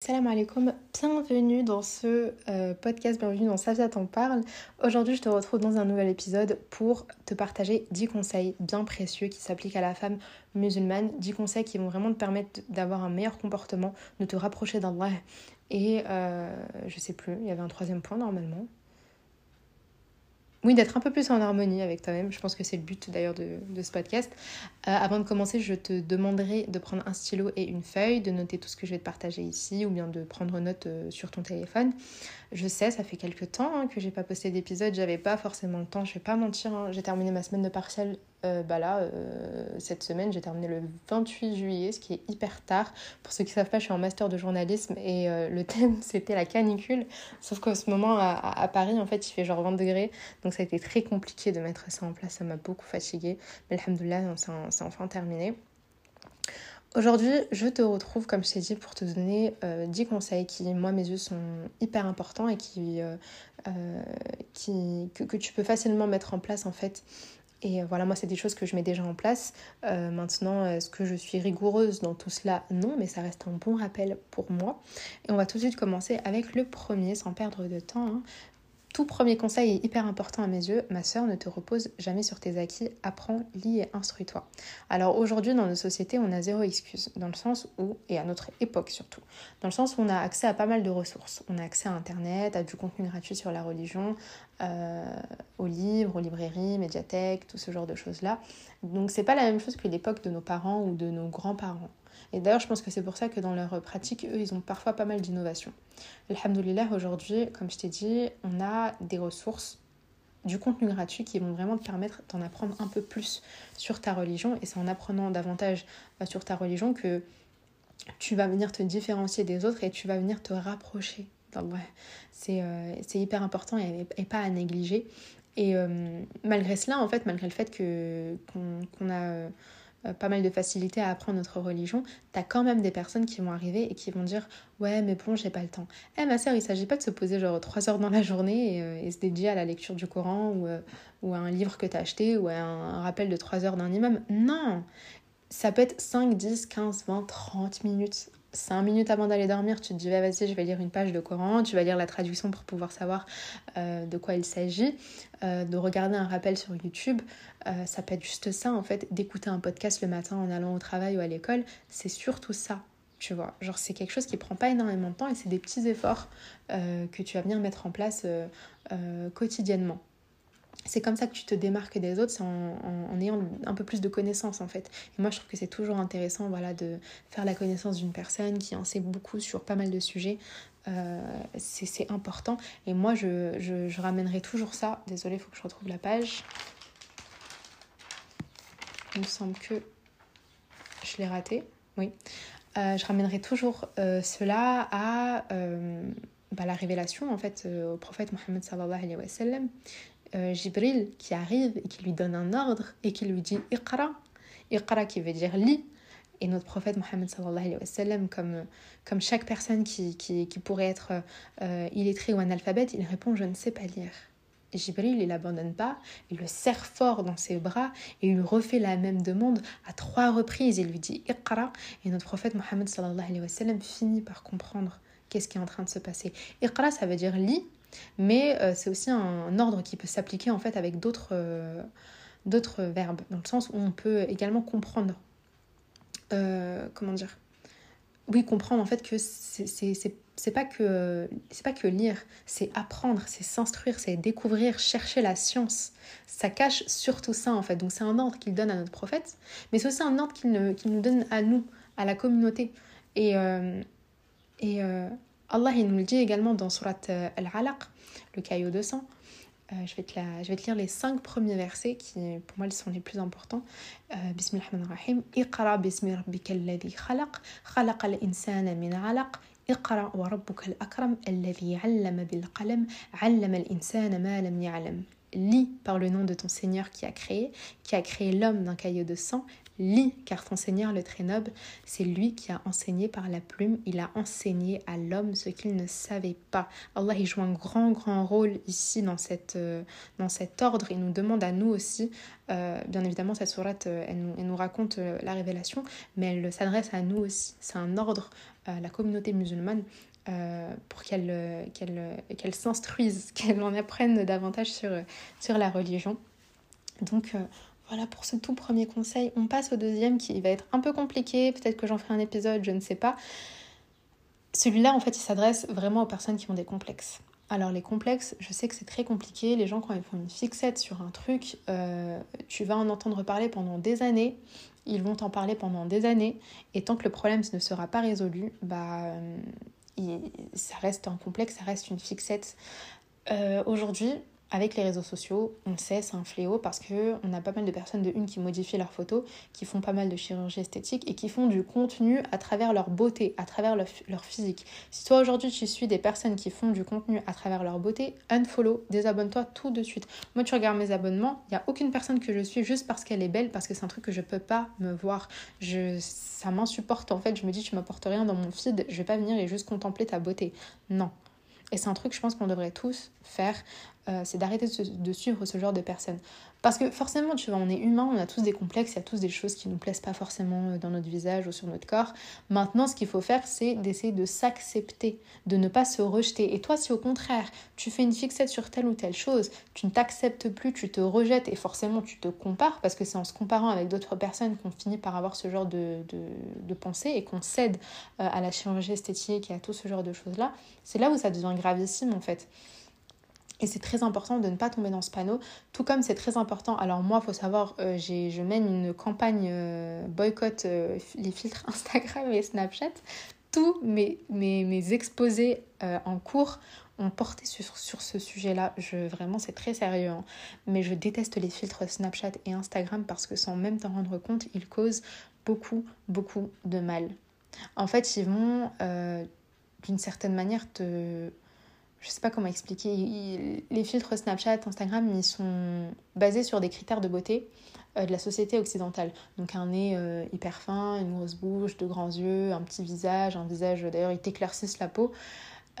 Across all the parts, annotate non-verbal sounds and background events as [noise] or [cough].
Salam alaikum, bienvenue dans ce euh, podcast, bienvenue dans Safia t'en parle. Aujourd'hui je te retrouve dans un nouvel épisode pour te partager 10 conseils bien précieux qui s'appliquent à la femme musulmane, 10 conseils qui vont vraiment te permettre d'avoir un meilleur comportement, de te rapprocher d'Allah et euh, je sais plus, il y avait un troisième point normalement. Oui, d'être un peu plus en harmonie avec toi-même. Je pense que c'est le but d'ailleurs de, ce podcast. Euh, avant de commencer, je te demanderai de prendre un stylo et une feuille, de noter tout ce que je vais te partager ici ou bien de prendre note euh, sur ton téléphone. Je sais, ça fait quelques temps hein, que j'ai pas posté d'épisode, j'avais pas forcément le temps, je vais pas mentir. Hein. J'ai terminé ma semaine de partiel euh, bah euh, cette semaine, j'ai terminé le 28 juillet, ce qui est hyper tard. Pour ceux qui ne savent pas, je suis en master de journalisme et euh, le thème [laughs] c'était la canicule. Sauf qu'en ce moment, à, Paris, en fait, il fait genre 20 degrés. Donc ça a été très compliqué de mettre ça en place. Ça m'a beaucoup fatiguée. Mais alhamdoulilah, c'est enfin terminé. Aujourd'hui, je te retrouve, comme je t'ai dit, pour te donner 10 conseils qui, moi, mes yeux, sont hyper importants et qui, qui que, que, tu peux facilement mettre en place, en fait, et euh, voilà, moi, c'est des choses que je mets déjà en place. Euh, maintenant, est-ce que je suis rigoureuse dans tout cela? Non, mais ça reste un bon rappel pour moi. Et on va tout de suite commencer avec le premier, sans perdre de temps. Hein tout premier conseil est hyper important à mes yeux. Ma sœur, ne te repose jamais sur tes acquis. Apprends, lis et instruis-toi. Alors aujourd'hui, dans nos sociétés, on a zéro excuse. Dans le sens où, et à notre époque surtout, dans le sens où on a accès à pas mal de ressources. On a accès à Internet, à du contenu gratuit sur la religion, euh, aux livres, aux librairies, médiathèques, tout ce genre de choses-là. Donc c'est pas la même chose que l'époque de nos parents ou de nos grands-parents. Et d'ailleurs, je pense que c'est pour ça que dans leur pratique, eux, ils ont parfois pas mal d'innovations. Alhamdoulilah, aujourd'hui, comme je t'ai dit, on a des ressources, du contenu gratuit qui vont vraiment te permettre d'en apprendre un peu plus sur ta religion. Et c'est en apprenant davantage euh, sur ta religion que tu vas venir te différencier des autres et tu vas venir te rapprocher d'Allah. C'est euh, hyper important et, pas à négliger. Et euh, malgré cela, en fait, malgré le fait qu'on a pas mal de facilité à apprendre notre religion, t'as quand même des personnes qui vont arriver et qui vont dire ouais mais bon j'ai pas le temps. Eh ma soeur il s'agit pas de se poser genre 3 heures dans la journée et, euh, se dédier à la lecture du Coran ou, euh, ou à un livre que t'as acheté ou à un, rappel de 3 heures d'un imam. Non Ça peut être 5, 10, 15, 20, 30 minutes 5 minutes avant d'aller dormir, tu te dis, vas-y, je vais lire une page de Coran, tu vas lire la traduction pour pouvoir savoir euh, de quoi il s'agit, euh, de regarder un rappel sur YouTube. Euh, ça peut être juste ça, en fait, d'écouter un podcast le matin en allant au travail ou à l'école. C'est surtout ça, tu vois. Genre, c'est quelque chose qui prend pas énormément de temps et c'est des petits efforts que tu vas venir mettre en place quotidiennement c'est comme ça que tu te démarques des autres, c'est en, ayant un peu plus de connaissances en fait. Moi je trouve que c'est toujours intéressant voilà, de faire la connaissance d'une personne qui en sait beaucoup sur pas mal de sujets. Euh, c'est important. Et moi je, je, ramènerai toujours ça. Désolée, il faut que je retrouve la page. Il me semble que je l'ai raté. Oui. Euh, je ramènerai toujours euh, cela à bah, la révélation en fait au prophète Mohammed sallallahu alayhi wa sallam euh, Jibril qui arrive et qui lui donne un ordre et qui lui dit Iqra. Iqra qui veut dire lis. Et notre prophète Mohammed sallallahu alayhi wa sallam, comme, comme chaque personne qui, qui, qui pourrait être euh, illettré ou analphabète, il répond Je ne sais pas lire. Jibril, il l'abandonne pas, il le serre fort dans ses bras et il lui refait la même demande à trois reprises. Il lui dit Iqra. Et notre prophète Mohammed sallallahu alayhi wa sallam finit par comprendre qu'est-ce qui est en train de se passer. Iqra, ça veut dire lis, mais euh, c'est aussi un, ordre qui peut s'appliquer en fait avec d'autres euh, d'autres verbes, dans le sens où on peut également comprendre. Euh, comment dire? Oui, comprendre en fait que c'est pas pas que lire, c'est apprendre, c'est s'instruire, c'est découvrir, chercher la science. Ça cache surtout ça en fait. Donc c'est un ordre qu'il donne à notre prophète, mais c'est aussi un ordre qu'il nous donne à nous, à la communauté. Et, et Allah il nous le dit également dans Surat euh, Al-Alaq, le caillot de sang. Euh, je, vais te la, je vais te lire les cinq premiers versets qui, pour moi, sont les plus importants. Euh, Bismillahirrahmanirrahim. Iqra bismi rabbika alladhi khalaq, khalaqa al-insana min alaq, اقرأ وربك الأكرم الذي علم بالقلم علم الإنسان ما لم يعلم Lis par le nom de ton Seigneur qui a créé, qui a créé l'homme d'un caillot de sang, lis, car ton Seigneur le très noble, c'est lui qui a enseigné par la plume, il a enseigné à l'homme ce qu'il ne savait pas. Allah, il joue un grand, grand rôle ici dans, cette, euh, dans cet ordre. Il nous demande à nous aussi, euh, bien évidemment, cette sourate, euh, elle, nous, raconte la révélation, mais elle s'adresse à nous aussi. C'est un ordre la communauté musulmane pour qu'elle s'instruise, [laughs] qu'elle en apprenne davantage sur, sur la religion. Donc voilà pour ce tout premier conseil. On passe au deuxième qui va être un peu compliqué. Peut-être que j'en ferai un épisode, je ne sais pas. Celui-là, en fait, il s'adresse vraiment aux personnes qui ont des complexes. Alors les complexes, je sais que c'est très compliqué. Les gens, quand ils font une fixette sur un truc, euh, tu vas en entendre parler pendant des années. Ils vont t'en parler pendant des années. Et tant que le problème ne sera pas résolu, bah, euh, ça reste un complexe, ça reste une fixette. Euh, aujourd'hui, avec les réseaux sociaux, on sait, c'est un fléau parce que on a pas mal de personnes de une qui modifient leurs photos, qui font pas mal de chirurgie esthétique et qui font du contenu à travers leur beauté, à travers leur, physique. Si toi aujourd'hui tu suis des personnes qui font du contenu à travers leur beauté, unfollow, désabonne-toi tout de suite. Moi tu regardes mes abonnements, il y a aucune personne que je suis juste parce qu'elle est belle, parce que c'est un truc que je peux pas me voir. Je, ça m'insupporte en fait. Je me dis tu m'apportes rien dans mon feed, je vais pas venir et juste contempler ta beauté. Non. Et c'est un truc, je pense qu'on devrait tous faire. Euh, c'est d'arrêter de, suivre ce genre de personnes. Parce que forcément, tu vois, on est humain, on a tous des complexes, il y a tous des choses qui ne nous plaisent pas forcément euh, dans notre visage ou sur notre corps. Maintenant, ce qu'il faut faire, c'est d'essayer de s'accepter, de ne pas se rejeter. Et toi, si au contraire, tu fais une fixette sur telle ou telle chose, tu ne t'acceptes plus, tu te rejettes et forcément tu te compares, parce que c'est en se comparant avec d'autres personnes qu'on finit par avoir ce genre de, de, pensée et qu'on cède euh, à la chirurgie esthétique et à tout ce genre de choses-là, c'est là où ça devient gravissime en fait. Et c'est très important de ne pas tomber dans ce panneau, tout comme c'est très important. Alors moi, il faut savoir, euh, je mène une campagne euh, boycott euh, les filtres [laughs] Instagram et Snapchat. Tous mes, mes, mes exposés en cours ont porté sur, sur ce sujet-là. Je, vraiment, c'est très sérieux. Hein. Mais je déteste les filtres Snapchat et Instagram parce que sans même t'en rendre compte, ils causent beaucoup, beaucoup de mal. En fait, ils vont, d'une certaine manière, te je sais pas comment expliquer. les filtres Snapchat, Instagram, ils sont basés sur des critères de beauté euh, de la société occidentale. Donc un nez euh, hyper fin, une grosse bouche, de grands yeux, un petit visage, un visage d'ailleurs ils t'éclaircissent la peau.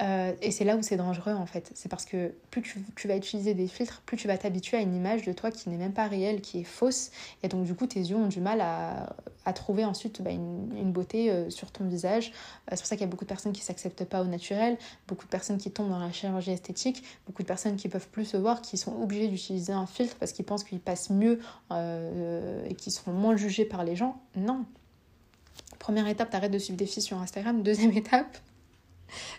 Euh, et c'est là où c'est dangereux en fait. C'est parce que plus tu, vas utiliser des filtres, plus tu vas t'habituer à une image de toi qui n'est même pas réelle, qui est fausse. Et donc du coup, tes yeux ont du mal à, trouver ensuite bah, une, beauté euh, sur ton visage. Euh, c'est pour ça qu'il y a beaucoup de personnes qui s'acceptent pas au naturel, beaucoup de personnes qui tombent dans la chirurgie esthétique, beaucoup de personnes qui peuvent plus se voir, qui sont obligées d'utiliser un filtre parce qu'ils pensent qu'ils passent mieux et qu'ils seront moins jugés par les gens. Non. Première étape, t'arrêtes de suivre des filles sur Instagram. Deuxième [laughs] étape,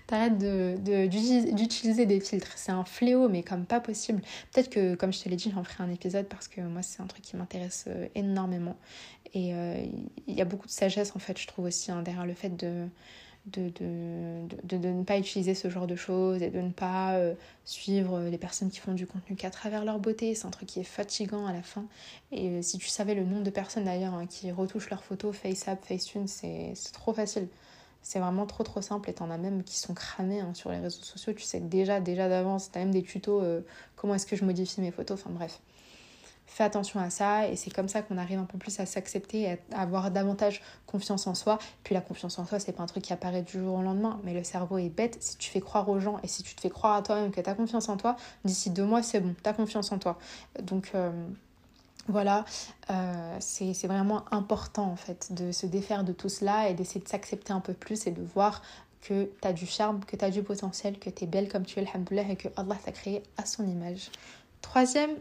T'arrêtes d'utiliser de, des filtres. C'est un fléau, mais comme pas possible. Peut-être que, comme je te l'ai dit, j'en ferai un épisode parce que moi, c'est un truc qui m'intéresse euh, énormément. Et euh, il y a beaucoup de sagesse, en fait, je trouve aussi, hein, derrière le fait de de, de, de, ne pas utiliser ce genre de choses et de ne pas euh, suivre les personnes qui font du contenu qu'à travers leur beauté. C'est un truc qui est fatigant à la fin. Et si tu savais le nombre de personnes d'ailleurs hein, qui retouchent leurs photos FaceApp, Facetune, c'est trop facile. C'est vraiment trop trop simple et t'en as même qui sont cramés hein, sur les réseaux sociaux. Tu sais déjà, déjà d'avance, t'as même des tutos euh, comment est-ce que je modifie mes photos. Enfin bref, fais attention à ça et c'est comme ça qu'on arrive un peu plus à s'accepter et à avoir davantage confiance en soi. Puis la confiance en soi, c'est pas un truc qui apparaît du jour au lendemain, mais le cerveau est bête. Si tu fais croire aux gens et si tu te fais croire à toi-même que t'as confiance en toi, d'ici deux mois, c'est bon, t'as confiance en toi. Donc. Euh, voilà, euh, c'est vraiment important en fait de se défaire de tout cela et d'essayer de s'accepter un peu plus et de voir que tu as du charme, que tu as du potentiel, que tu es belle comme tu es, alhamdoulilah, et que Allah t'a créé à son image. Troisième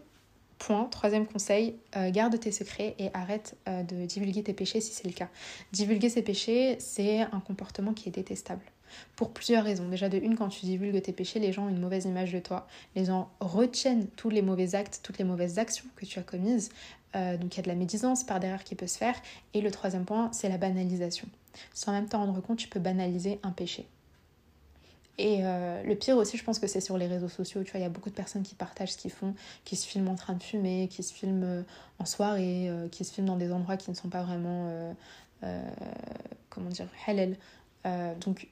point, troisième conseil, euh, garde tes secrets et arrête euh, de divulguer tes péchés si c'est le cas. Divulguer ses péchés, c'est un comportement qui est détestable. Pour plusieurs raisons. Déjà, de une, quand tu divulgues tes péchés, les gens ont une mauvaise image de toi. Les gens retiennent tous les mauvais actes, toutes les mauvaises actions que tu as commises. Euh, donc, il y a de la médisance par derrière qui peut se faire. Et le troisième point, c'est la banalisation. Sans même t'en rendre compte, tu peux banaliser un péché. Et euh, le pire aussi, je pense que c'est sur les réseaux sociaux. Tu vois, il y a beaucoup de personnes qui partagent ce qu'ils font, qui se filment en train de fumer, qui se filment euh, en soirée, qui se filment dans des endroits qui ne sont pas vraiment, comment dire, halal. donc,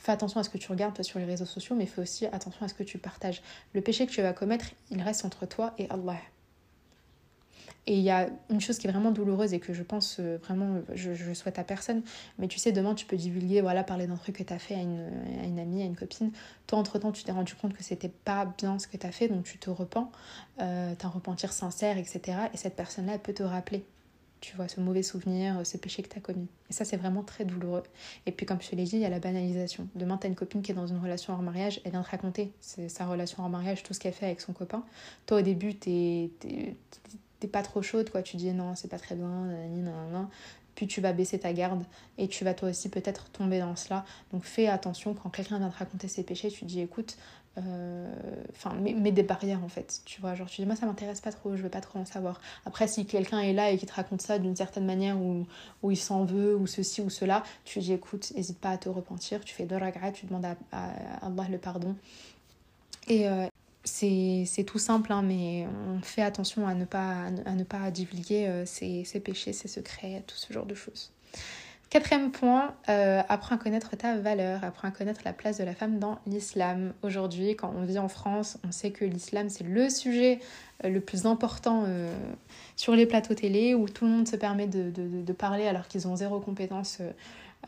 fais attention à ce que tu regardes sur les réseaux sociaux, mais fais aussi attention à ce que tu partages. Le péché que tu vas commettre, il reste entre toi et Allah. Et il y a une chose qui est vraiment douloureuse et que je pense euh, vraiment, je, je, souhaite à personne, mais tu sais, demain tu peux divulguer, voilà, parler d'un truc que tu as fait à une, à une, amie, à une copine. Toi, entre-temps, tu t'es rendu compte que c'était pas bien ce que tu as fait, donc tu te repens, euh, t'as un repentir sincère, etc. Et cette personne-là, elle peut te rappeler tu vois, ce mauvais souvenir, ce péché que tu as commis. Et ça, c'est vraiment très douloureux. Et puis, comme je te l'ai dit, il y a la banalisation. Demain, tu as une copine qui est dans une relation hors mariage, elle vient te raconter sa relation hors mariage, tout ce qu'elle fait avec son copain. Toi, au début, t'es pas trop chaude, quoi. Tu dis non, c'est pas très bien, nan, nan, nan tu vas baisser ta garde et tu vas toi aussi peut-être tomber dans cela. Donc fais attention quand quelqu'un vient te raconter ses péchés, tu dis écoute, euh, enfin mets, des barrières en fait. Tu vois genre tu dis moi ça m'intéresse pas trop je veux pas trop en savoir. Après si quelqu'un est là et qui te raconte ça d'une certaine manière où, où il s'en veut ou ceci ou cela tu dis écoute n'hésite pas à te repentir tu fais de regret tu demandes à, Allah le pardon. Et euh, c'est tout simple hein, mais on fait attention à ne pas, divulguer euh, ses, ses péchés ses secrets tout ce genre de choses Quatrième point, euh, apprends à connaître ta valeur, apprends à connaître la place de la femme dans l'islam. Aujourd'hui, quand on vit en France, on sait que l'islam, c'est le sujet euh, le plus important euh, sur les plateaux télé, où tout le monde se permet de parler alors qu'ils ont zéro compétence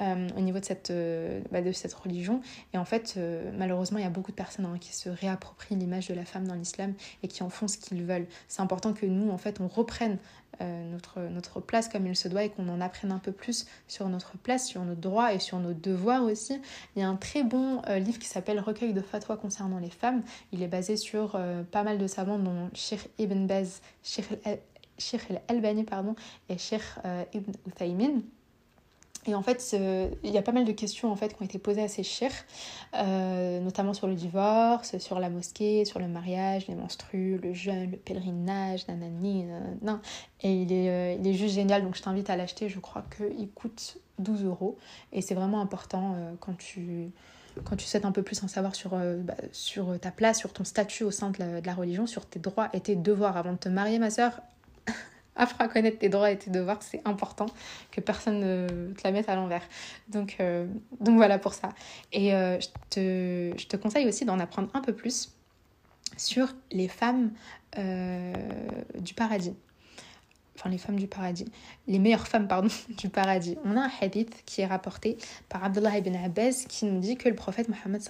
euh, au niveau de cette, euh, bah, de cette religion. Et en fait, euh, malheureusement, il y a beaucoup de personnes hein, qui se réapproprient l'image de la femme dans l'islam et qui en font ce qu'ils veulent. C'est important que nous, en fait, on reprenne notre, notre place comme il se doit et qu'on en apprenne un peu plus sur notre place, sur nos droits et sur nos devoirs aussi. Il y a un très bon livre qui s'appelle Recueil de fatwa concernant les femmes. Il est basé sur pas mal de savants dont Sheikh Ibn Baz, Sheikh al-Albani pardon, et Sheikh Ibn Uthaymin. Et en fait, il y a pas mal de questions en fait, qui ont été posées à ces euh, notamment sur le divorce, sur la mosquée, sur le mariage, les menstrues, le jeûne, le pèlerinage, nanani, nan. Et il est, euh, il est juste génial, donc je t'invite à l'acheter. Je crois qu'il coûte 12 euros. Et c'est vraiment important euh, quand tu quand tu souhaites un peu plus en savoir sur, bah, sur ta place, sur ton statut au sein de la, religion, sur tes droits et tes devoirs. Avant de te marier, ma soeur, apprends à connaître tes droits et tes devoirs, c'est important que personne ne te la mette à l'envers. Donc, euh, donc voilà pour ça. Et euh, je, te, conseille aussi d'en apprendre un peu plus sur les femmes euh, du paradis enfin les femmes du paradis, les meilleures femmes pardon [laughs] du paradis. On a un hadith qui est rapporté par Abdullah ibn Abbas qui nous dit que le prophète Mohammed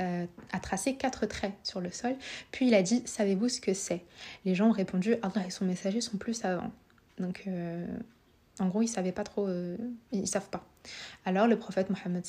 euh, a tracé quatre traits sur le sol, puis il a dit savez-vous ce que c'est? Les gens ont répondu Allah et son messager sont plus savants. Donc euh, en gros, ils savaient pas trop, euh, ils savent pas. Alors le prophète Mohammed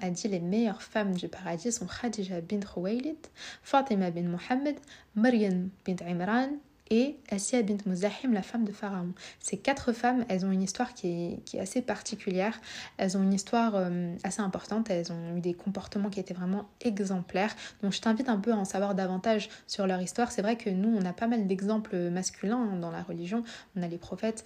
a dit les meilleures femmes du paradis sont Khadija bint Khuwaylid, Fatima bint Mohammed, Maryam bint Imran, et Assia bint Muzahim, la femme de Pharaon. Ces quatre femmes, elles ont une histoire qui est, qui est assez particulière. Elles ont une histoire euh, assez importante. Elles ont eu des comportements qui étaient vraiment exemplaires. Donc je t'invite un peu à en savoir davantage sur leur histoire. C'est vrai que nous, on a pas mal d'exemples masculins hein, dans la religion. On a les prophètes,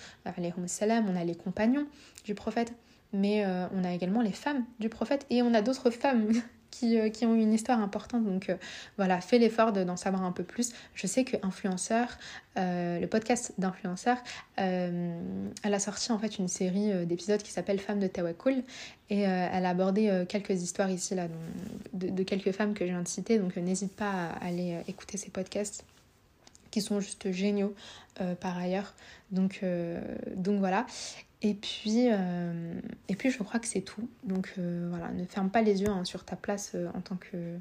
salam, on a les compagnons du prophète. Mais euh, on a également les femmes du prophète et on a d'autres femmes [laughs] qui, euh, qui, ont une histoire importante. Donc euh, voilà, fais l'effort d'en savoir un peu plus. Je sais que Influenceur, euh, le podcast d'Influenceur, elle a sorti en fait une série d'épisodes qui s'appelle Femmes de Tawakul et elle a abordé quelques histoires ici là de, quelques femmes que je viens de citer. Donc n'hésite pas à aller écouter ces podcasts qui sont juste géniaux par ailleurs. Donc, donc voilà. Et puis, euh, et puis je crois que c'est tout. Donc euh, voilà, ne ferme pas les yeux hein, sur ta place euh, en tant que,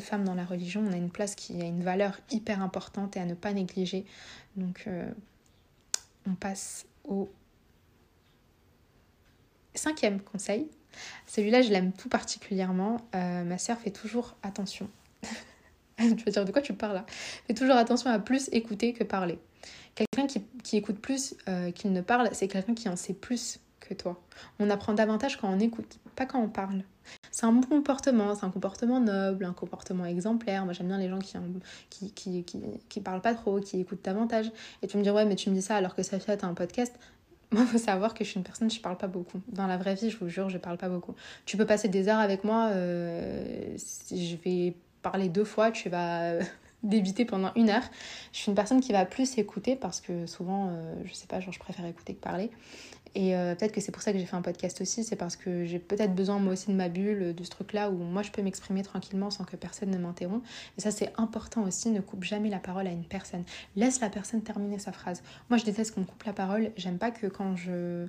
femme dans la religion. On a une place qui a une valeur hyper importante et à ne pas négliger. Donc on passe au cinquième conseil. Celui-là, je l'aime tout particulièrement. ma sœur fait toujours attention. [laughs] tu vas dire de quoi tu parles là? Fais toujours attention à plus écouter que parler. Quelqu'un qui, qui, écoute plus euh, qu'il ne parle, c'est quelqu'un qui en sait plus que toi. On apprend davantage quand on écoute, pas quand on parle. C'est un bon comportement, c'est un comportement noble, un comportement exemplaire. Moi j'aime bien les gens qui, qui, qui, qui, qui parlent pas trop, qui écoutent davantage. Et tu me dis, ouais, mais tu me dis ça alors que ça fait un podcast. [laughs] Moi, faut savoir que je suis une personne, je parle pas beaucoup. Dans la vraie vie, je vous jure, je parle pas beaucoup. Tu peux passer des heures avec moi, euh, je vais parler deux fois, tu vas d'éviter pendant une heure. Je suis une personne qui va plus écouter parce que souvent, euh, je sais pas, genre je préfère écouter que parler. Et euh, peut-être que c'est pour ça que j'ai fait un podcast aussi, c'est parce que j'ai peut-être besoin moi aussi de ma bulle, de ce truc-là où moi je peux m'exprimer tranquillement sans que personne ne m'interrompt. Et ça c'est important aussi, ne coupe jamais la parole à une personne. Laisse la personne terminer sa phrase. Moi je déteste qu'on me coupe la parole, j'aime pas que quand je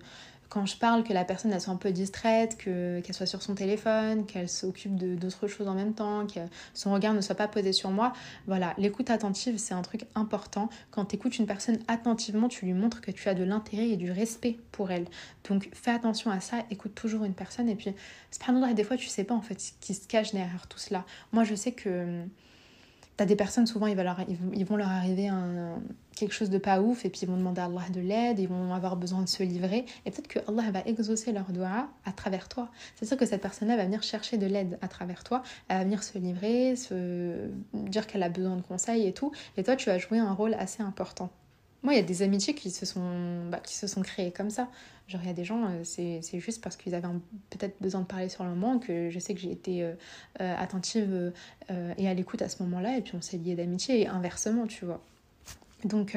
quand je parle, que la personne soit un peu distraite, que, qu'elle soit sur son téléphone, qu'elle s'occupe de, d'autres choses en même temps, que son regard ne soit pas posé sur moi. Voilà, l'écoute attentive, c'est un truc important. Quand tu écoutes une personne attentivement, tu lui montres que tu as de l'intérêt et du respect pour elle. Donc fais attention à ça, écoute toujours une personne. Et puis, c'est des fois, tu sais pas en fait ce qui se cache derrière tout cela. Moi, je sais que T'as des personnes, souvent, ils vont leur, ils vont leur arriver un, quelque chose de pas ouf et puis ils vont demander à Allah de l'aide, ils vont avoir besoin de se livrer. Et peut-être que Allah va exaucer leur doigt à travers toi. C'est sûr que cette personne-là va venir chercher de l'aide à travers toi, elle va venir se livrer, se dire qu'elle a besoin de conseils et tout. Et toi, tu vas jouer un rôle assez important. Moi, il y a des amitiés qui se sont, bah, qui se sont créées comme ça. Genre, il y a des gens, euh, c'est juste parce qu'ils avaient peut-être besoin de parler sur le moment que je sais que j'ai été euh, euh, attentive et à l'écoute à ce moment-là, et puis on s'est liés d'amitié, et inversement, tu vois. Donc,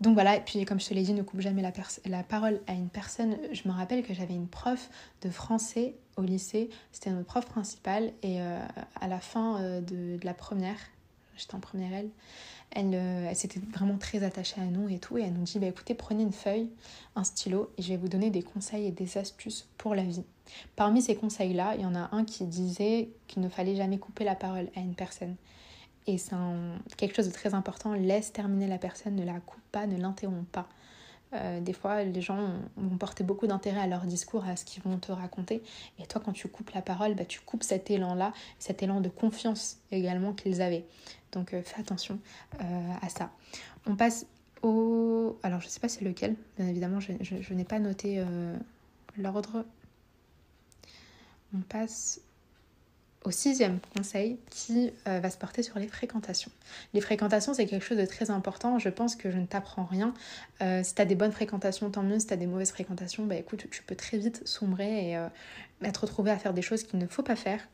donc voilà, et puis comme je te l'ai dit, ne coupe jamais la, la parole à une personne. Je me rappelle que j'avais une prof de français au lycée, c'était notre prof principale, et à la fin de, de la première, j'étais en première L, euh, elle, s'était vraiment très attachée à nous et tout. Et elle nous dit bah, écoutez, prenez une feuille, un stylo, et je vais vous donner des conseils et des astuces pour la vie. Parmi ces conseils-là, il y en a un qui disait qu'il ne fallait jamais couper la parole à une personne. Et c'est quelque chose de très important laisse terminer la personne, ne la coupe pas, ne l'interrompt pas. Euh, des fois, les gens vont porter beaucoup d'intérêt à leur discours, à ce qu'ils vont te raconter. Et toi, quand tu coupes la parole, bah, tu coupes cet élan-là, cet élan de confiance également qu'ils avaient. Donc euh, fais attention euh, à ça. On passe au... Alors je sais pas c'est lequel, bien évidemment je, n'ai pas noté l'ordre. On passe au sixième conseil qui euh, va se porter sur les fréquentations. Les fréquentations, c'est quelque chose de très important. Je pense que je ne t'apprends rien. Euh, si tu as des bonnes fréquentations, tant mieux. Si tu as des mauvaises fréquentations, bah écoute, tu peux très vite sombrer et euh, être retrouvé à faire des choses qu'il ne faut pas faire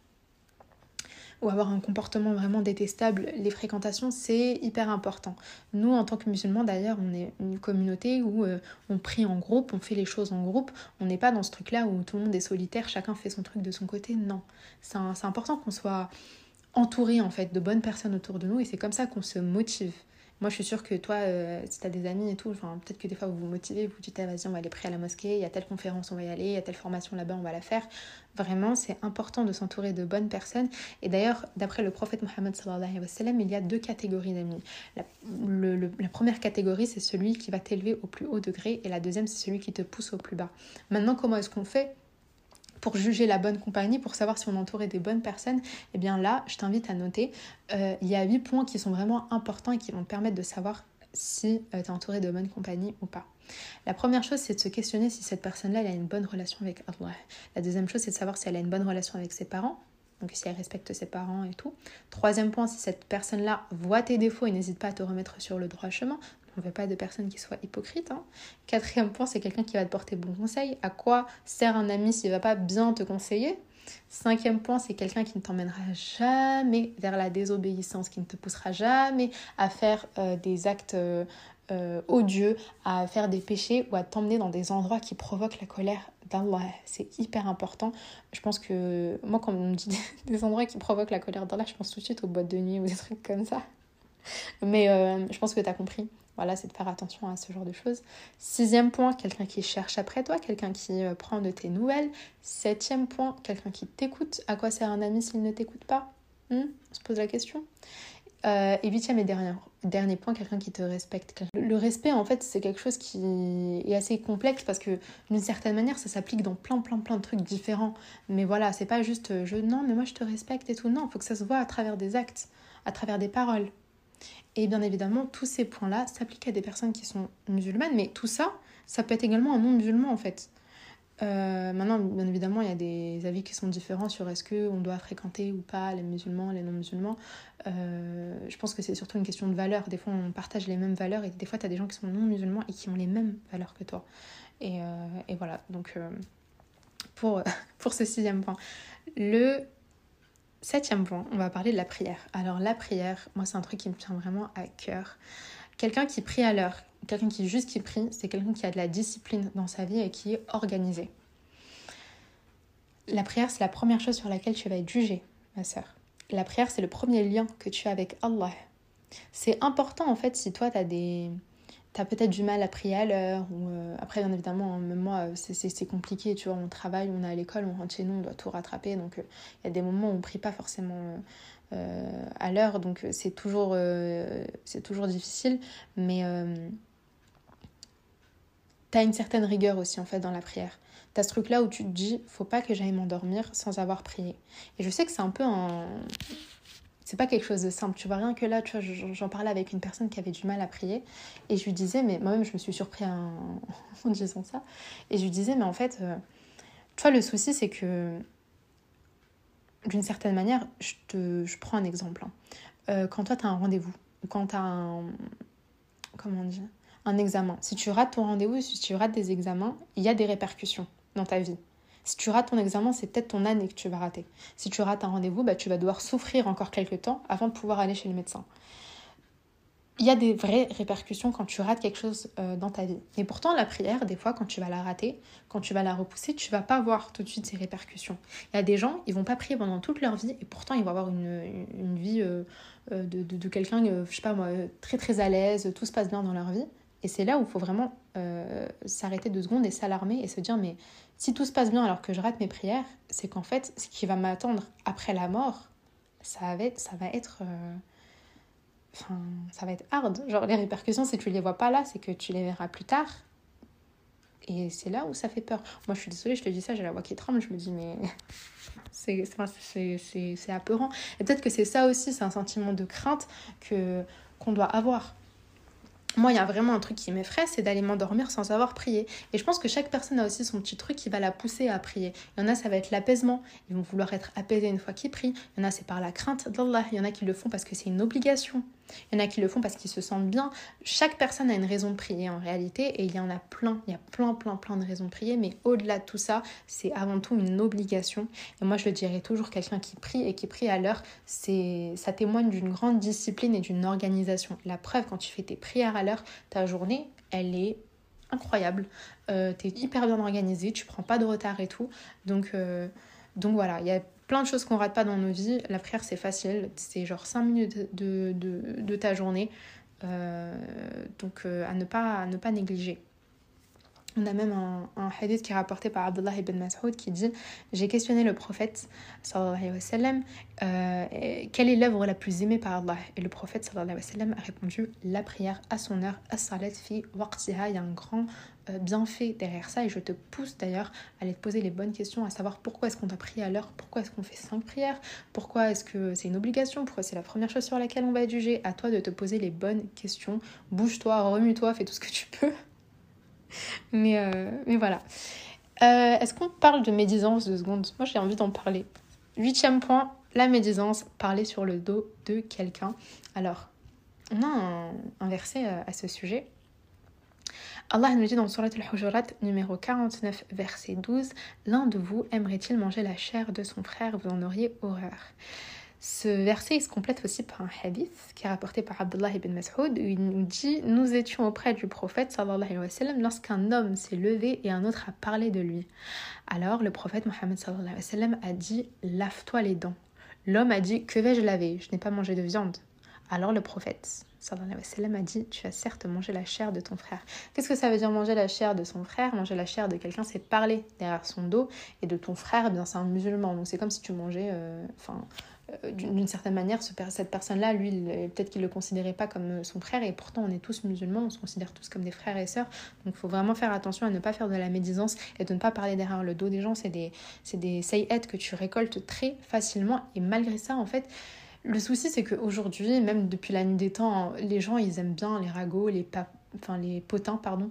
ou avoir un comportement vraiment détestable, les fréquentations, c'est hyper important. Nous, en tant que musulmans, d'ailleurs, on est une communauté où euh, on prie en groupe, on fait les choses en groupe. On n'est pas dans ce truc-là où tout le monde est solitaire, chacun fait son truc de son côté. Non. C'est important qu'on soit entouré, en fait, de bonnes personnes autour de nous et c'est comme ça qu'on se motive. Moi, je suis sûre que toi, euh, si tu as des amis et tout, peut-être que des fois vous vous motivez, vous dites, ah, vas-y, on va aller prier à la mosquée, il y a telle conférence, on va y aller, il y a telle formation là-bas, on va la faire. Vraiment, c'est important de s'entourer de bonnes personnes. Et d'ailleurs, d'après le prophète Mohammed, il y a deux catégories d'amis. La première catégorie, c'est celui qui va t'élever au plus haut degré, et la deuxième, c'est celui qui te pousse au plus bas. Maintenant, comment est-ce qu'on fait pour juger la bonne compagnie, pour savoir si on est entouré des bonnes personnes, eh bien là, je t'invite à noter, euh, il y a huit points qui sont vraiment importants et qui vont te permettre de savoir si euh, tu es entouré de bonne compagnie ou pas. La première chose, c'est de se questionner si cette personne-là a une bonne relation avec Allah. La deuxième chose, c'est de savoir si elle a une bonne relation avec ses parents, donc si elle respecte ses parents et tout. Troisième point, si cette personne-là voit tes défauts et n'hésite pas à te remettre sur le droit chemin. On ne veut pas de personnes qui soient hypocrites. Hein. Quatrième point, c'est quelqu'un qui va te porter bon conseil. À quoi sert un ami s'il ne va pas bien te conseiller? Cinquième point, c'est quelqu'un qui ne t'emmènera jamais vers la désobéissance, qui ne te poussera jamais à faire euh, des actes euh, euh, odieux, à faire des péchés ou à t'emmener dans des endroits qui provoquent la colère d'Allah. C'est hyper important. Je pense que moi, quand on me dit [laughs] des endroits qui provoquent la colère d'Allah, je pense tout de suite aux boîtes de nuit ou des trucs comme ça. Mais je pense que tu as compris. Voilà, c'est de faire attention à ce genre de choses. Sixième point, quelqu'un qui cherche après toi, quelqu'un qui euh, prend de tes nouvelles. Septième point, quelqu'un qui t'écoute. À quoi sert un ami s'il ne t'écoute pas? Hmm? On se pose la question. Euh, et huitième et dernier, dernier point, quelqu'un qui te respecte. Le respect, en fait, c'est quelque chose qui est assez complexe parce que d'une certaine manière, ça s'applique dans plein, plein, plein de trucs différents. Mais voilà, c'est pas juste euh, je non, mais moi je te respecte et tout. Non, il faut que ça se voit à travers des actes, à travers des paroles. Et bien évidemment, tous ces points-là s'appliquent à des personnes qui sont musulmanes, mais tout ça, ça peut être également un non-musulman en fait. Euh, maintenant, bien évidemment, il y a des avis qui sont différents sur est-ce qu'on doit fréquenter ou pas les musulmans, les non-musulmans. Euh, je pense que c'est surtout une question de valeur. Des fois, on partage les mêmes valeurs et des fois, tu as des gens qui sont non-musulmans et qui ont les mêmes valeurs que toi. Et, euh, et voilà, donc pour, [laughs] pour ce sixième point. Le septième point, on va parler de la prière. Alors la prière, moi c'est un truc qui me tient vraiment à cœur. Quelqu'un qui prie à l'heure, quelqu'un qui juste qui prie, c'est quelqu'un qui a de la discipline dans sa vie et qui est organisé. La prière, c'est la première chose sur laquelle tu vas être jugé, ma soeur. La prière, c'est le premier lien que tu as avec Allah. C'est important en fait si toi tu as des t'as peut-être du mal à prier à l'heure euh, après bien évidemment même moi euh, c'est compliqué tu vois on travaille on est à l'école on rentre chez nous on doit tout rattraper donc euh, il y a des moments où on prie pas forcément à l'heure donc c'est toujours c'est toujours difficile mais tu as une certaine rigueur aussi en fait dans la prière. Tu as ce truc là où tu te dis faut pas que j'aille m'endormir sans avoir prié. Et je sais que c'est un peu un c'est pas quelque chose de simple. Tu vois, rien que là, tu vois, j'en parlais avec une personne qui avait du mal à prier. Et je lui disais, mais moi-même, je me suis surpris en, [laughs] disant ça. Et je lui disais, mais en fait, euh, tu vois, le souci, c'est que d'une certaine manière, je, te, prends un exemple. Hein. Euh, quand toi, tu as un rendez-vous, ou quand tu as un. Comment on Un examen. Si tu rates ton rendez-vous, si tu rates des examens, il y a des répercussions dans ta vie. Si tu rates ton examen, c'est peut-être ton année que tu vas rater. Si tu rates un rendez-vous, bah, tu vas devoir souffrir encore quelques temps avant de pouvoir aller chez le médecin. Il y a des vraies répercussions quand tu rates quelque chose euh, dans ta vie. Et pourtant, la prière, des fois, quand tu vas la rater, quand tu vas la repousser, tu vas pas voir tout de suite ces répercussions. Il y a des gens, ils vont pas prier pendant toute leur vie et pourtant ils vont avoir une, une vie euh, euh, de, de, quelqu'un, je sais pas moi, très très à l'aise, tout se passe bien dans leur vie. Et c'est là où il faut vraiment s'arrêter deux secondes et s'alarmer et se dire mais si tout se passe bien alors que je rate mes prières, c'est qu'en fait, ce qui va m'attendre après la mort, ça va être, ça va être, euh, enfin, ça va être hard. Genre les répercussions, si tu les vois pas là, c'est que tu les verras plus tard. Et c'est là où ça fait peur. Moi, je suis désolée, je te dis ça, j'ai la voix qui tremble, je me dis, mais [laughs] c'est apeurant. Et peut-être que c'est ça aussi, c'est un sentiment de crainte que qu'on doit avoir moi, il y a vraiment un truc qui m'effraie, c'est d'aller m'endormir sans avoir prié. Et je pense que chaque personne a aussi son petit truc qui va la pousser à prier. Il y en a, ça va être l'apaisement. Ils vont vouloir être apaisés une fois qu'ils prient. Il y en a, c'est par la crainte d'Allah. Il y en a qui le font parce que c'est une obligation. Il y en a qui le font parce qu'ils se sentent bien. Chaque personne a une raison de prier en réalité et il y en a plein, il y a plein, plein, plein de raisons de prier. Mais au-delà de tout ça, c'est avant tout une obligation. Et moi, je le dirais toujours, quelqu'un qui prie et qui prie à l'heure, c'est, ça témoigne d'une grande discipline et d'une organisation. La preuve, quand tu fais tes prières à l'heure, ta journée, elle est incroyable. Euh, tu es hyper bien organisé, tu prends pas de retard et tout. Donc, euh, donc voilà, il y a plein de choses qu'on rate pas dans nos vies. La prière, c'est facile. C'est genre 5 minutes de, de, de ta journée. Euh, donc euh, à, ne pas, à ne pas négliger. On a même un, hadith qui est rapporté par Abdullah ibn Mas'ud qui dit J'ai questionné le prophète sallallahu alayhi wa sallam euh, quelle est l'œuvre la plus aimée par Allah? Et le prophète sallallahu alayhi wa sallam a répondu La prière à son heure, as-salat fi waqtiha. Il y a un grand euh, bien fait derrière ça et je te pousse d'ailleurs à aller te poser les bonnes questions, à savoir pourquoi est-ce qu'on t'a prié à l'heure, pourquoi est-ce qu'on fait cinq prières, pourquoi est-ce que c'est une obligation, pourquoi c'est la première chose sur laquelle on va être jugé? À toi de te poser les bonnes questions. Bouge-toi, remue-toi, fais tout ce que tu peux. [laughs] mais, euh, mais voilà. Euh, est-ce qu'on parle de médisance de secondes? Moi j'ai envie d'en parler. Huitième point, la médisance, parler sur le dos de quelqu'un. Alors, on a un verset à ce sujet Allah nous dit dans Surat al-Hujurat numéro 49 verset 12 L'un de vous aimerait-il manger la chair de son frère? Vous en auriez horreur. Ce verset il se complète aussi par un hadith qui est rapporté par Abdullah ibn Mas'ud où il nous dit Nous étions auprès du prophète sallallahu alayhi wa sallam lorsqu'un homme s'est levé et un autre a parlé de lui. Alors le prophète Mohammed sallallahu alayhi wa sallam a dit Lave-toi les dents. L'homme a dit Que vais-je laver? Je n'ai pas mangé de viande. Alors le prophète sallallahu alayhi wa a dit Tu as certes mangé la chair de ton frère. Qu'est-ce que ça veut dire manger la chair de son frère? Manger la chair de quelqu'un, c'est parler derrière son dos. Et de ton frère, bien c'est un musulman. Donc c'est comme si tu mangeais. Euh, d'une certaine manière, cette personne-là, lui, peut-être qu'il ne le considérait pas comme euh, son frère, et pourtant on est tous musulmans, on se considère tous comme des frères et sœurs. Donc il faut vraiment faire attention à ne pas faire de la médisance et de ne pas parler derrière le dos des gens. C'est des, des say-it que tu récoltes très facilement, et malgré ça, en fait, le souci, c'est qu'aujourd'hui, même depuis la nuit des temps, les gens, ils aiment bien les ragots, les, enfin, les potins, pardon,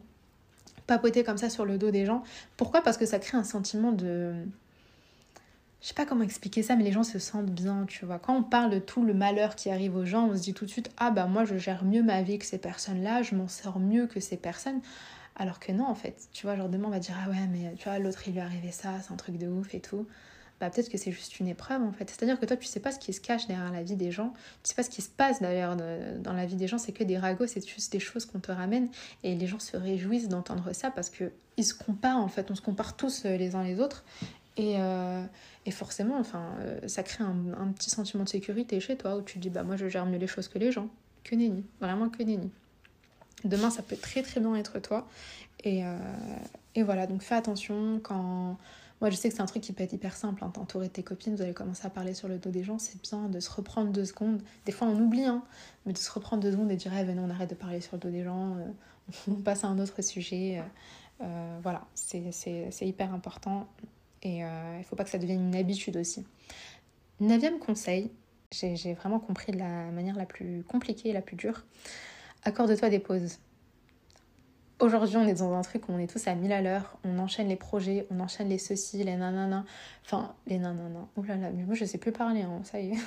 papoter comme ça sur le dos des gens. Pourquoi? Parce que ça crée un sentiment de... Je sais pas comment expliquer ça, mais les gens se sentent bien, tu vois. Quand on parle de tout le malheur qui arrive aux gens, on se dit tout de suite, ah bah moi je gère mieux ma vie que ces personnes-là, je m'en sors mieux que ces personnes. Alors que non, en fait, tu vois, genre demain on va dire, ah ouais, mais tu vois, l'autre il lui est arrivé ça, c'est un truc de ouf et tout. bah peut-être que c'est juste une épreuve en fait. C'est-à-dire que toi tu sais pas ce qui se cache derrière la vie des gens, tu sais pas ce qui se passe d'ailleurs dans la vie des gens, c'est que des ragots, c'est juste des choses qu'on te ramène et les gens se réjouissent d'entendre ça parce que ils se comparent en fait, on se compare tous euh, les uns les autres et, euh, et forcément enfin euh, ça crée un, un, petit sentiment de sécurité chez toi où tu te dis bah moi je gère mieux les choses que les gens, que nenni, vraiment que nenni. Demain ça peut très très bien être toi et, et voilà donc fais attention quand moi, je sais que c'est un truc qui peut être hyper simple. Hein. T'entourer tes copines, vous allez commencer à parler sur le dos des gens, c'est bien de se reprendre deux secondes. Des fois, on oublie, hein, mais de se reprendre deux secondes et de dire, eh, venez, on arrête de parler sur le dos des gens, euh, [laughs] on passe à un autre sujet. Euh, euh, voilà, c'est hyper important et il ne faut pas que ça devienne une habitude aussi. Neuvième conseil, j'ai vraiment compris de la manière la plus compliquée et la plus dure. Accorde-toi des pauses. Aujourd'hui, on est dans un truc où on est tous à 1000 à l'heure, on enchaîne les projets, on enchaîne les ceci, les nanana, enfin, les nanana. Oh là là, mais moi je sais plus parler, hein, ça y est.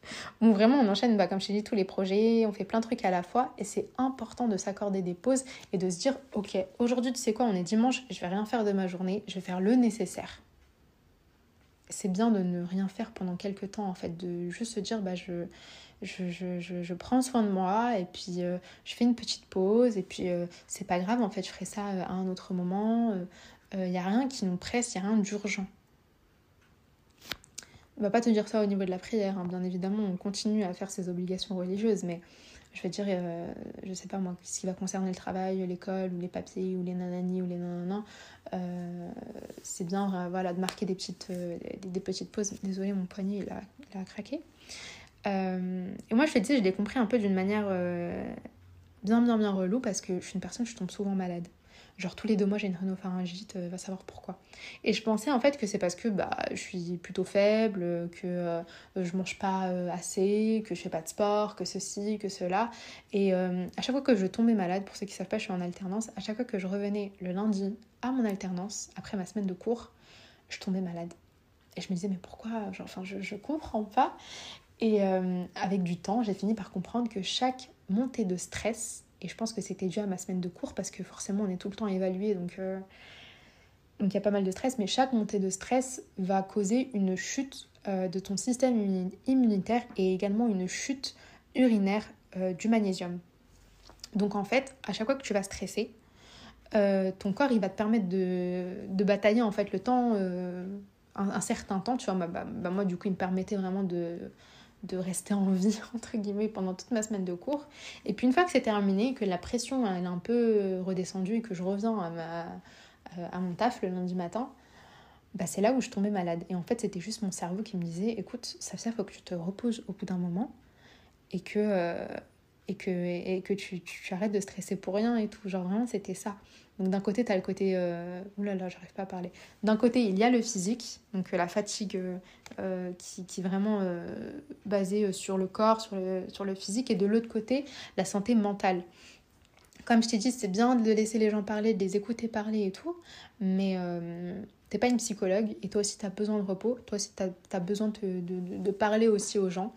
[laughs] Vraiment on enchaîne, bah, comme je t'ai dit, tous les projets, on fait plein de trucs à la fois et c'est important de s'accorder des pauses et de se dire, ok, aujourd'hui tu sais quoi, on est dimanche, je vais rien faire de ma journée, je vais faire le nécessaire. C'est bien de ne rien faire pendant quelques temps en fait, de juste se dire, bah je prends soin de moi et puis euh, je fais une petite pause et puis euh, c'est pas grave en fait je ferai ça euh, à un autre moment il n'y a rien qui nous presse il n'y a rien d'urgent on va pas te dire ça au niveau de la prière hein. bien évidemment on continue à faire ses obligations religieuses mais je vais dire je sais pas moi ce qui va concerner le travail l'école ou les papiers ou les nanani ou les nanana c'est bien voilà de marquer des petites des, petites pauses désolé mon poignet il a, craqué euh, et moi, je te dis, je l'ai compris un peu d'une manière euh, bien, bien, bien relou parce que je suis une personne, je tombe souvent malade. Genre tous les deux mois j'ai une rhinopharyngite, euh, va savoir pourquoi. Et je pensais en fait que c'est parce que bah, je suis plutôt faible, que je mange pas assez, que je fais pas de sport, que ceci, que cela. Et à chaque fois que je tombais malade, pour ceux qui savent pas, je suis en alternance, à chaque fois que je revenais le lundi à mon alternance, après ma semaine de cours, je tombais malade. Et je me disais mais pourquoi Enfin je, comprends pas. Et euh, avec du temps, j'ai fini par comprendre que chaque montée de stress, et je pense que c'était dû à ma semaine de cours parce que forcément on est tout le temps évalué, donc euh, donc il y a pas mal de stress, mais chaque montée de stress va causer une chute euh, de ton système immunitaire et également une chute urinaire du magnésium. Donc en fait, à chaque fois que tu vas stresser, ton corps il va te permettre de, de batailler en fait le temps, un, certain temps, tu vois, bah, bah, moi du coup il me permettait vraiment de de rester en vie, [laughs] entre guillemets, pendant toute ma semaine de cours. Et puis une fois que c'est terminé, que la pression elle est un peu redescendue et que je reviens à, euh, mon taf le lundi matin, bah c'est là où je tombais malade. Et en fait, c'était juste mon cerveau qui me disait, écoute, ça fait, faut que tu te reposes au bout d'un moment et que, euh, et que, et que tu, tu, arrêtes de stresser pour rien et tout. Genre vraiment, c'était ça. Donc d'un côté, tu as le côté... Euh... Oulala, j'arrive pas à parler. D'un côté, il y a le physique, donc la fatigue euh, qui, qui, est vraiment euh, basée sur le corps, sur le, sur le physique, et de l'autre côté, la santé mentale. Comme je t'ai dit, c'est bien de laisser les gens parler, de les écouter parler et tout, mais euh, t'es pas une psychologue, et toi aussi, tu as besoin de repos, toi aussi, tu as, besoin de, de, de, parler aussi aux gens,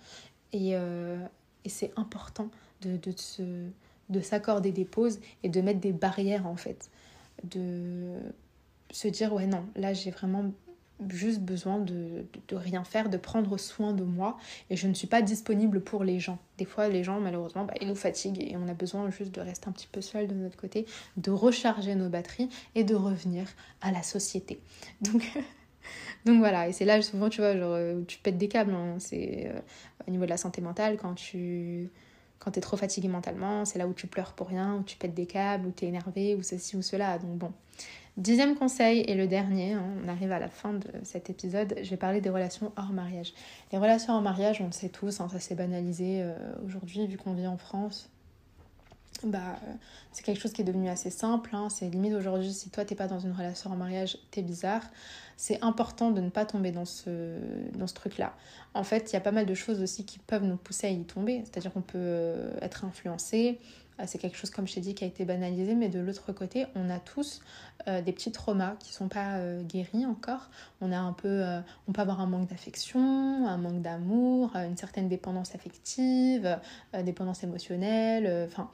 et, et c'est important de, se de s'accorder des pauses et de mettre des barrières en fait. De se dire ouais non, là j'ai vraiment juste besoin de, de, rien faire, de prendre soin de moi et je ne suis pas disponible pour les gens. Des fois les gens malheureusement bah, ils nous fatiguent et on a besoin juste de rester un petit peu seul de notre côté, de recharger nos batteries et de revenir à la société. [laughs] Donc donc voilà, et c'est là souvent tu vois, genre, euh, tu pètes des câbles, hein. c'est euh, au niveau de la santé mentale quand tu quand t'es trop fatigué mentalement, c'est là où tu pleures pour rien, où tu pètes des câbles, où t'es énervé, ou ceci ou cela. Donc bon. Dixième conseil et le dernier, hein, on arrive à la fin de cet épisode, je vais parler des relations hors mariage. Les relations hors mariage, on le sait tous, hein, ça s'est banalisé euh, aujourd'hui vu qu'on vit en France. Bah, euh, c'est quelque chose qui est devenu assez simple. Hein. C'est limite aujourd'hui, si toi t'es pas dans une relation en mariage, t'es bizarre. C'est important de ne pas tomber dans ce, dans ce truc-là. En fait, il y a pas mal de choses aussi qui peuvent nous pousser à y tomber. C'est-à-dire qu'on peut euh, être influencé. Euh, c'est quelque chose, comme je t'ai dit, qui a été banalisé. Mais de l'autre côté, on a tous des petits traumas qui sont pas guéris encore. On a un peu, on peut avoir un manque d'affection, un manque d'amour, une certaine dépendance affective, dépendance émotionnelle. Enfin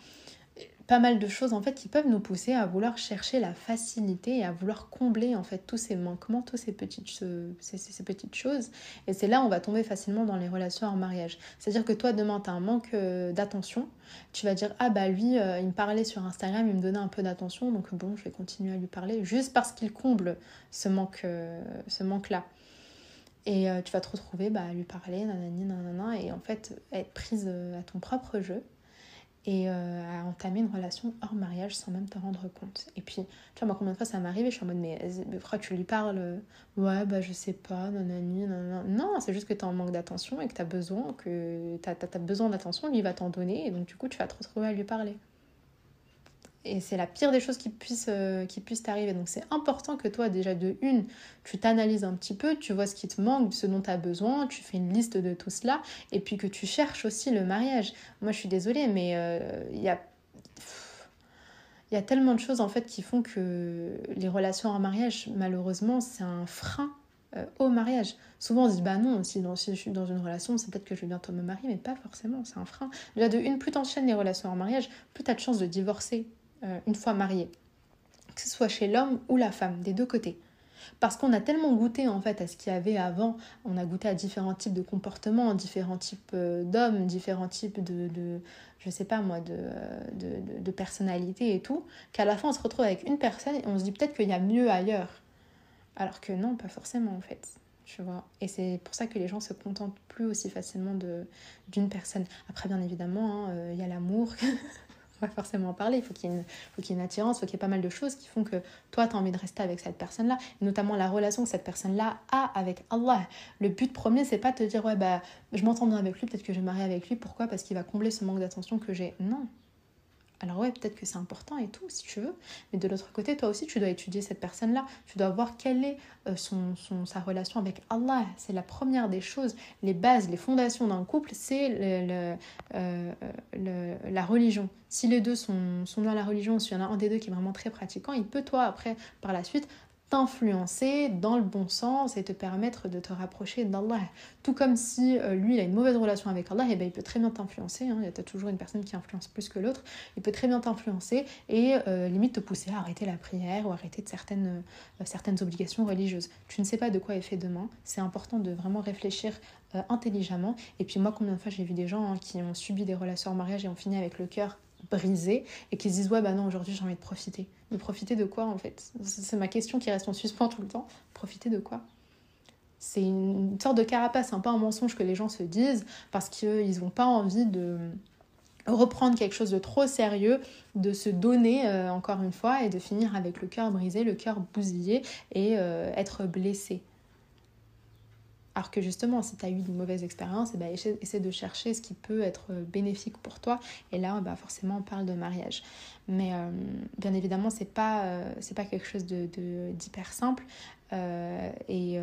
pas mal de choses en fait qui peuvent nous pousser à vouloir chercher la facilité et à vouloir combler en fait tous ces manquements, toutes ces petites, ces, petites choses. Et c'est là où on va tomber facilement dans les relations en mariage. C'est-à-dire que toi demain tu as un manque euh, d'attention, tu vas dire ah bah lui euh, il me parlait sur Instagram, il me donnait un peu d'attention donc bon je vais continuer à lui parler juste parce qu'il comble ce manque, euh, ce manque là. Et tu vas te retrouver bah, à lui parler, nanani, nanana, et en fait être prise à ton propre jeu et euh, à entamer une relation hors mariage sans même te rendre compte. Et puis, tu vois, moi, combien de fois ça m'arrive et je suis en mode, mais, pourquoi tu lui parles Ouais, bah je sais pas, nanani, nanana. Non, c'est juste que tu es en manque d'attention et que tu as besoin, que tu as, besoin d'attention, lui va t'en donner et donc du coup, tu vas te retrouver à lui parler. Et c'est la pire des choses qui puissent euh, qui puisse t'arriver. Donc c'est important que toi, déjà de une, tu t'analyses un petit peu, tu vois ce qui te manque, ce dont tu as besoin, tu fais une liste de tout cela, et puis que tu cherches aussi le mariage. Moi, je suis désolée, mais euh, il y a... Il y a tellement de choses en fait qui font que les relations en mariage, malheureusement, c'est un frein euh, au mariage. Souvent on se dit bah non, si, je suis dans une relation, c'est peut-être que je vais bientôt me marier, mais pas forcément, c'est un frein. Déjà de une, plus t'enchaînes les relations en mariage, plus tu as de chances de divorcer euh, une fois marié, que ce soit chez l'homme ou la femme, des deux côtés. Parce qu'on a tellement goûté en fait à ce qu'il y avait avant, on a goûté à différents types de comportements, différents types euh, d'hommes, différents types de, de, je sais pas moi, de, de, de personnalités et tout, qu'à la fin on se retrouve avec une personne et on se dit peut-être qu'il y a mieux ailleurs. Alors que non, pas forcément en fait. Tu vois et c'est pour ça que les gens se contentent plus aussi facilement d'une personne. Après, bien évidemment, hein, euh, il y a l'amour, [laughs] forcément en parler. Il faut qu'il y qu'il y ait une attirance, il faut qu'il y ait pas mal de choses qui font que toi, tu as envie de rester avec cette personne-là, notamment la relation que cette personne-là a avec Allah. Le but premier, c'est pas de te dire, ouais, bah, je m'entends bien avec lui, peut-être que je vais marier avec lui. Pourquoi? Parce qu'il va combler ce manque d'attention que j'ai. Non, alors ouais, peut-être que c'est important et tout, si tu veux, mais de l'autre côté, toi aussi, tu dois étudier cette personne-là. Tu dois voir quelle est euh, son, son, sa relation avec Allah. C'est la première des choses. Les bases, les fondations d'un couple, c'est le, euh, le, la religion. Si les deux sont, sont dans la religion, s'il y en a un des deux qui est vraiment très pratiquant, il peut, toi, après, par la suite, t'influencer dans le bon sens et te permettre de te rapprocher d'Allah. Tout comme si euh, lui, il a une mauvaise relation avec Allah, et eh ben, il peut très bien t'influencer. Hein. Il y a toujours une personne qui influence plus que l'autre. Il peut très bien t'influencer et euh, limite te pousser à arrêter la prière ou arrêter de certaines, euh, certaines obligations religieuses. Tu ne sais pas de quoi est fait demain. C'est important de vraiment réfléchir intelligemment. Et puis moi, combien de fois j'ai vu des gens hein, qui ont subi des relations en mariage et ont fini avec le cœur brisé et qui se disent ouais bah non aujourd'hui j'ai envie de profiter. De profiter de quoi en fait? C'est ma question qui reste en suspens tout le temps. Profiter de quoi? C'est une sorte de carapace un peu un mensonge que les gens se disent parce qu'ils n'ont pas envie de reprendre quelque chose de trop sérieux, de se donner euh, encore une fois et de finir avec le cœur brisé, le cœur bousillé et euh, être blessé. Alors que justement, si tu as eu une mauvaise expérience, eh ben, essaie de chercher ce qui peut être euh, bénéfique pour toi. Et là, bah, forcément, on parle de mariage. Mais euh, bien évidemment, c'est pas, euh, pas quelque chose d'hyper de, simple. et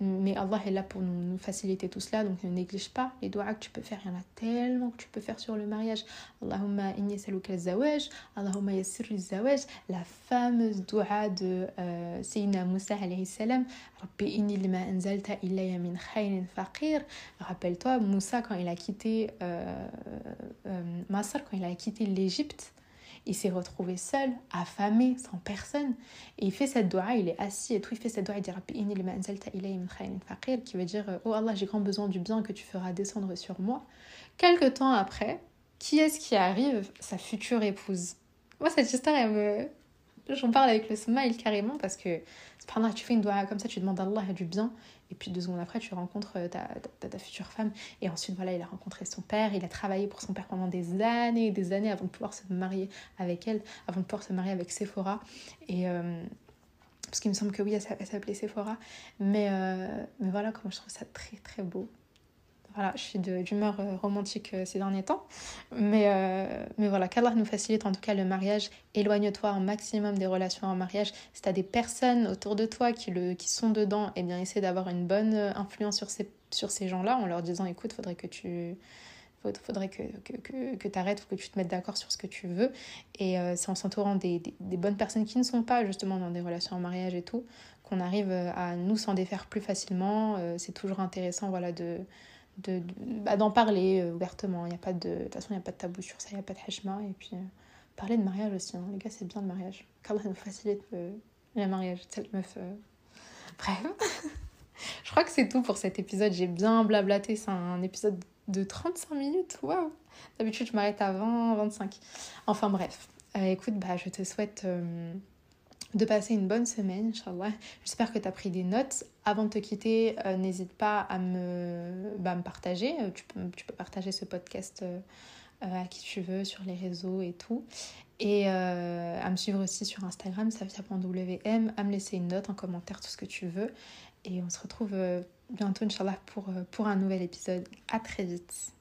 mais Allah est là pour nous, faciliter tout cela, donc ne néglige pas les doigts que tu peux faire. Il y en a tellement que tu peux faire sur le mariage. Allahumma inni saluka zawaj, Allahumma yassir zawaj. La fameuse doua de euh, Sayyidina Moussa alayhi salam. Rabbi lima anzalta khayrin faqir. Rappelle-toi, Moussa, quand il a quitté euh, euh, Masr, quand il a quitté l'Égypte, il s'est retrouvé seul, affamé, sans personne. Et il fait cette doua, il est assis et tout, il fait cette doua, il dit qui veut dire Oh Allah, j'ai grand besoin du bien que tu feras descendre sur moi. Quelque temps après, qui est-ce qui arrive? Sa future épouse. Moi, cette histoire. J'en parle avec le smile carrément parce que tu fais une doua comme ça, tu demandes à Allah du bien et puis deux secondes après, tu rencontres euh, ta, future femme. Et ensuite, voilà, il a rencontré son père. Il a travaillé pour son père pendant des années et des années avant de pouvoir se marier avec elle, avant de pouvoir se marier avec Sephora. Et. Euh, parce qu'il me semble que oui, elle s'appelait Sephora. Mais, euh, mais voilà, comment je trouve ça très très beau. Voilà, je suis d'humeur euh, romantique euh, ces derniers temps. Mais, euh, mais voilà, qu'Allah nous facilite en tout cas le mariage. Éloigne-toi un maximum des relations en mariage. Si tu as des personnes autour de toi qui, le, qui sont dedans, eh bien, essaie d'avoir une bonne influence sur ces, sur ces gens-là en leur disant écoute, faudrait que tu faudrait que, que, que, tu arrêtes que tu te mettes d'accord sur ce que tu veux. Et c'est en s'entourant des, des, des, bonnes personnes qui ne sont pas justement dans des relations en mariage et tout, qu'on arrive à nous s'en défaire plus facilement. c'est toujours intéressant voilà, de, d'en de, bah, d'en parler ouvertement. Il y a pas de, de toute façon, il n'y a pas de tabou sur ça, il n'y a pas de hashma. Et puis, parler de mariage aussi. Hein. Les gars, c'est bien le mariage. Qu'Allah nous facilite le, mariage. Telle meuf. Bref. [laughs] Je crois que c'est tout pour cet épisode. J'ai bien blablaté. C'est un épisode de 35 minutes. Waouh! D'habitude, je m'arrête à 20, 25. Enfin bref. Euh, écoute, bah, je te souhaite euh, de passer une bonne semaine, Inch'Allah. J'espère que tu as pris des notes. Avant de te quitter, euh, n'hésite pas à me, bah, me partager. Tu peux, tu peux partager ce podcast à qui tu veux sur les réseaux et tout. Et à me suivre aussi sur Instagram, savia.wm, à me laisser une note, un commentaire, tout ce que tu veux. Et on se retrouve bientôt, Inch'Allah, pour, pour un nouvel épisode. À très vite.